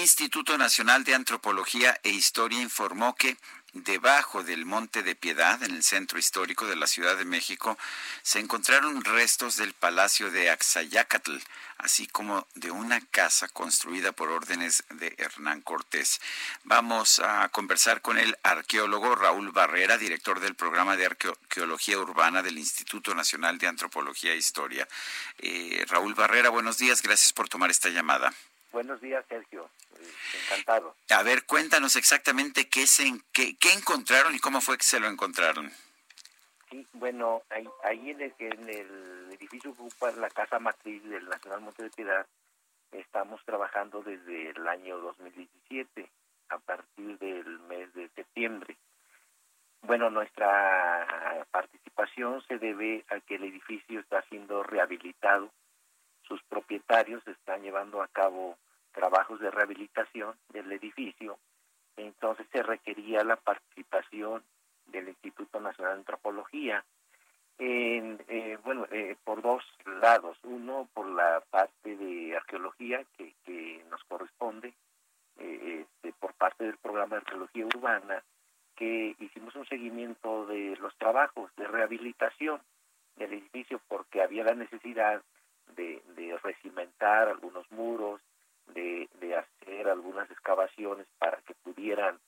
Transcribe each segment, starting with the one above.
Instituto Nacional de Antropología e Historia informó que debajo del Monte de Piedad, en el centro histórico de la Ciudad de México, se encontraron restos del Palacio de Axayacatl, así como de una casa construida por órdenes de Hernán Cortés. Vamos a conversar con el arqueólogo Raúl Barrera, director del programa de arqueología urbana del Instituto Nacional de Antropología e Historia. Eh, Raúl Barrera, buenos días, gracias por tomar esta llamada. Buenos días, Sergio. Encantado. A ver, cuéntanos exactamente qué, se, qué, qué encontraron y cómo fue que se lo encontraron. Sí, bueno, ahí, ahí en, el, en el edificio ocupa la casa matriz del Nacional Monte de Piedad, estamos trabajando desde el año 2017, a partir del mes de septiembre. Bueno, nuestra participación se debe a que el edificio está siendo rehabilitado sus propietarios están llevando a cabo trabajos de rehabilitación del edificio, entonces se requería la participación del Instituto Nacional de Antropología, en, eh, bueno, eh, por dos lados. Uno, por la parte de arqueología que, que nos corresponde, eh, este, por parte del programa de arqueología urbana, que hicimos un seguimiento de los trabajos de rehabilitación del edificio porque había la necesidad de, recimentar algunos muros, de, de, hacer algunas excavaciones para que pudieran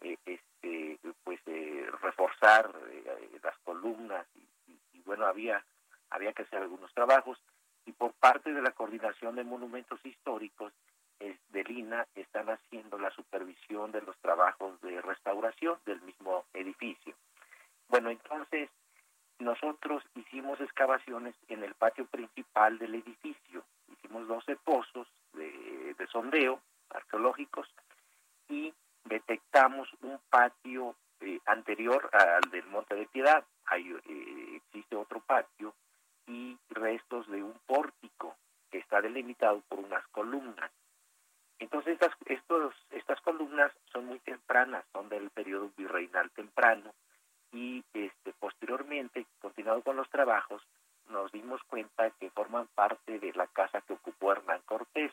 eh, este, pues eh, reforzar eh, las columnas y, bueno había había que hacer algunos trabajos. Y por parte de la coordinación de monumentos históricos es, de Lina están haciendo la supervisión de los trabajos de restauración del mismo edificio bueno entonces nosotros hicimos en el patio principal del edificio. Hicimos 12 pozos de, sondeo arqueológicos y detectamos un patio eh, anterior al del Monte de Piedad. Hay, eh, existe otro patio y restos de un pórtico que está delimitado por unas columnas. Entonces estas, estas columnas son muy tempranas, son del periodo virreinal temprano y este, posteriormente, continuado con los trabajos, que forman parte de la casa que ocupó Hernán Cortés.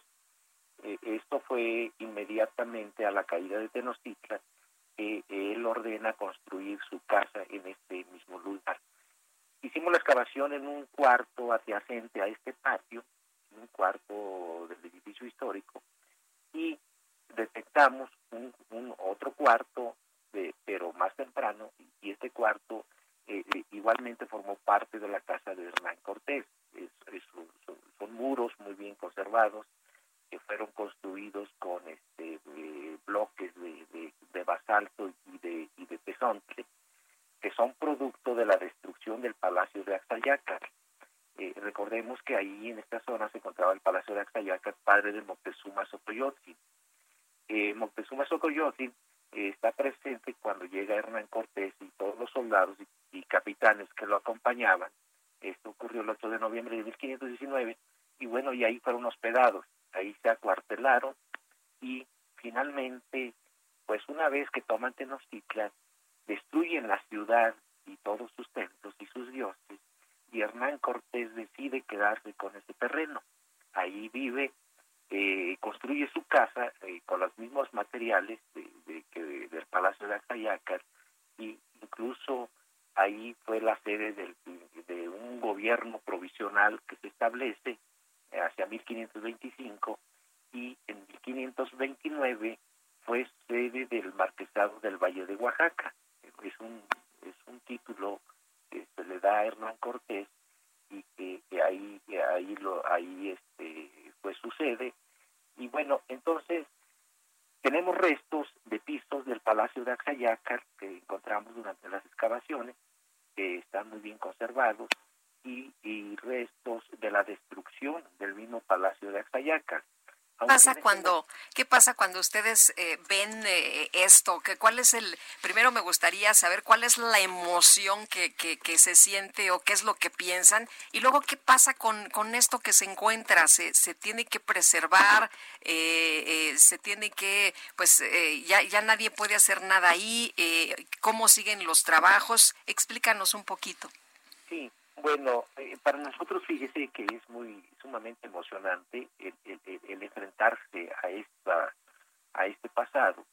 Eh, esto fue inmediatamente a la caída de Tenochtitlan, que él ordena construir su casa en este mismo lugar. Hicimos la excavación en un cuarto adyacente a este patio, en un cuarto del edificio histórico, y detectamos un otro cuarto pero más temprano, y este cuarto eh, eh, igualmente formó parte de la casa de Hernán Cortés. son, muros muy bien conservados que fueron construidos con este eh, bloques de, basalto y de, y de que son producto de la destrucción del palacio de Axayacar. recordemos que ahí en esta zona se encontraba el palacio de Axayacar, padre de Moctezuma Xocoyotzin. Moctezuma Xocoyotzin está presente cuando llega Hernán Cortés y todos los soldados y, capitanes que lo acompañaban. Esto ocurrió el 8 de noviembre de 1519 y bueno, y ahí fueron hospedados, ahí se acuartelaron y finalmente, pues una vez que toman Tenochtitlan, destruyen la ciudad y todos sus templos y sus dioses y Hernán Cortés decide quedarse con ese terreno. Ahí vive eh, construye su casa eh, con los mismos materiales de, que del Palacio de Axayacar y incluso ahí fue la sede del, de un gobierno provisional que se establece eh, hacia 1525 y en 1529 fue sede del Marquesado del Valle de Oaxaca. Es un, es un título que se le da a Hernán Cortés y que, que ahí, ahí, lo, ahí este, pues sucede. Y bueno, entonces tenemos restos de pisos del Palacio de Axayácar que encontramos durante las excavaciones, que están muy bien conservados, y, y restos de la destrucción del mismo Palacio de Axayaca pasa cuando, ¿Qué pasa cuando ustedes eh, ven eh, esto? ¿Qué, ¿Cuál es el, primero me gustaría saber cuál es la emoción que, que, se siente o qué es lo que piensan? Y luego, ¿qué pasa con, con esto que se encuentra? ¿Se, se tiene que preservar? Eh, ¿Se tiene que, pues ya, ya nadie puede hacer nada ahí? ¿Cómo siguen los trabajos? Explícanos un poquito. Sí, bueno, eh, para nosotros fíjese que es muy sumamente emocionante el, enfrentarse a esta a este pasado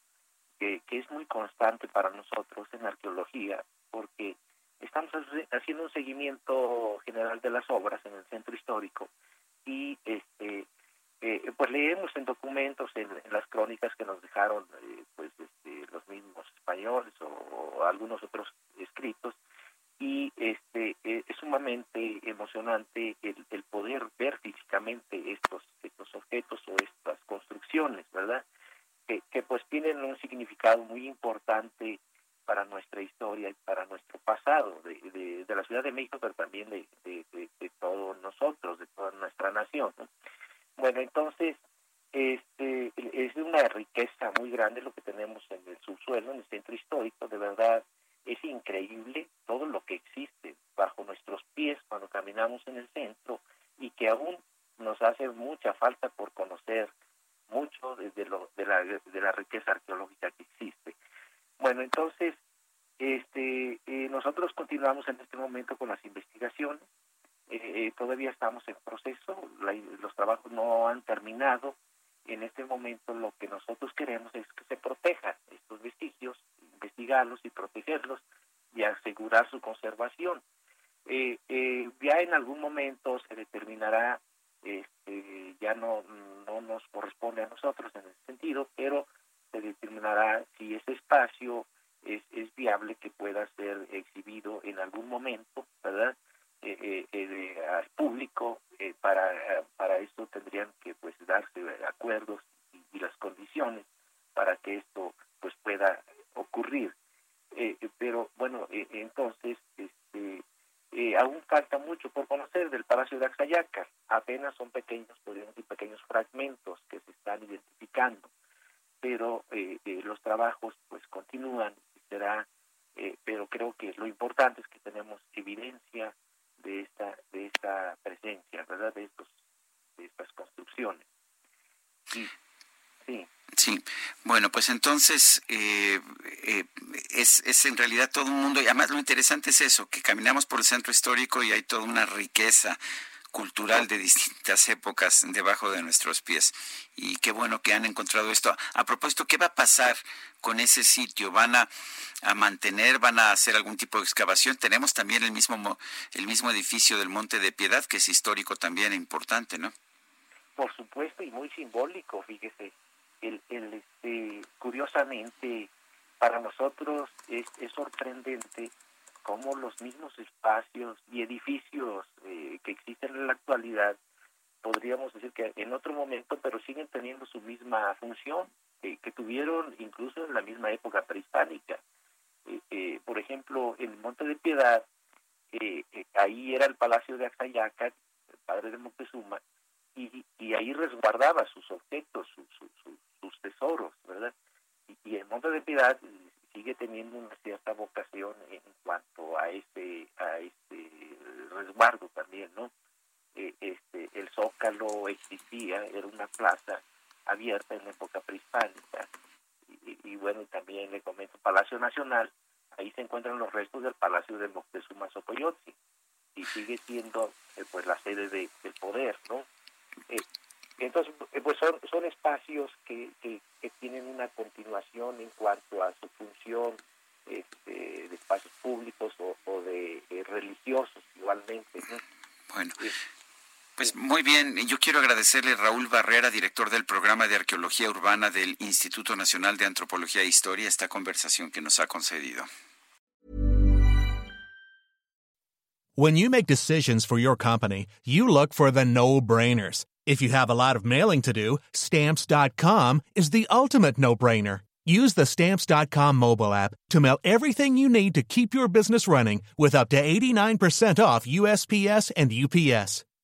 que, es muy constante para nosotros en arqueología porque estamos haciendo un seguimiento general de las obras en el centro histórico y este eh, pues leemos en documentos en, las crónicas que nos dejaron eh, pues este, los mismos españoles o algunos otros escritos y este eh, sumamente emocionante el, poder ver físicamente estos estos objetos o estas construcciones verdad que, que pues tienen un significado muy importante para nuestra historia y para nuestro pasado de, de, la Ciudad de México pero también de, de, todos nosotros de toda nuestra nación bueno entonces este es una riqueza muy grande lo que tenemos en el subsuelo en el centro histórico de verdad es increíble todo lo que existe bajo nuestros pies cuando caminamos en el centro y que aún nos hace mucha falta por conocer mucho de, lo, de, la, de la riqueza arqueológica que existe. Bueno, entonces, este, eh, nosotros continuamos en este momento con las investigaciones. Eh, eh, todavía estamos en proceso, los trabajos no han terminado. En este momento lo que nosotros queremos es que se vestigios y protegerlos y asegurar su conservación. Eh, eh, ya en algún momento se determinará, este, ya no, no nos corresponde a nosotros en ese sentido, pero se determinará si ese espacio es, es viable que pueda ser exhibido en algún momento, ¿verdad? Eh, al público, para, para esto tendrían que pues darse acuerdos y, y las condiciones para que esto pues pueda ocurrir. Eh, eh, pero bueno, eh, entonces este, aún falta mucho por conocer del Palacio de Axayaca. Apenas son pequeños, podríamos decir, pequeños fragmentos que se están identificando. Pero los trabajos pues continúan y será, pero creo que lo importante es que tenemos evidencia de esta de esta presencia, ¿verdad? De estas construcciones. Sí. Sí. Bueno, pues entonces eh, eh, es, es en realidad todo un mundo, y además lo interesante es eso, que caminamos por el centro histórico y hay toda una riqueza cultural de distintas épocas debajo de nuestros pies. Y qué bueno que han encontrado esto. A propósito, ¿qué va a pasar con ese sitio? ¿Van a, a, mantener, van a hacer algún tipo de excavación? Tenemos también el mismo, el mismo edificio del Monte de Piedad, que es histórico también e importante, ¿no? Por supuesto, y muy simbólico, fíjese el, el este, curiosamente para nosotros es, es sorprendente cómo los mismos espacios y edificios eh, que existen en la actualidad podríamos decir que en otro momento pero siguen teniendo su misma función que tuvieron incluso en la misma época prehispánica. Eh, eh, por ejemplo en Monte de Piedad ahí era el palacio de Axayaca el padre de Moctezuma y, y ahí resguardaba sus objetos, sus tesoros, ¿verdad? Y, el Monte de Piedad sigue teniendo una cierta vocación en cuanto a este a este resguardo también, ¿no? E, este el Existía, era una plaza abierta en la época prehispánica y, bueno también le comento Palacio Nacional ahí se encuentran los restos del Palacio de Moctezuma Xocoyotzi y sigue siendo eh, pues la sede de, del poder, ¿no? Eh, entonces, eh, pues son, son espacios que, que, tienen una continuación en cuanto a su función este, de espacios públicos o, de eh, religiosos igualmente. Bueno. Pues muy bien, yo quiero agradecerle a Raúl Barrera, director del programa de arqueología urbana del Instituto Nacional de Antropología e Historia, esta conversación que nos ha concedido. When you make decisions for your company, you look for the no-brainers. If you have a lot of mailing to do, stamps.com is the ultimate no-brainer. Use the Stamps.com mobile app to mail everything you need to keep your business running with up to 89% off USPS and UPS.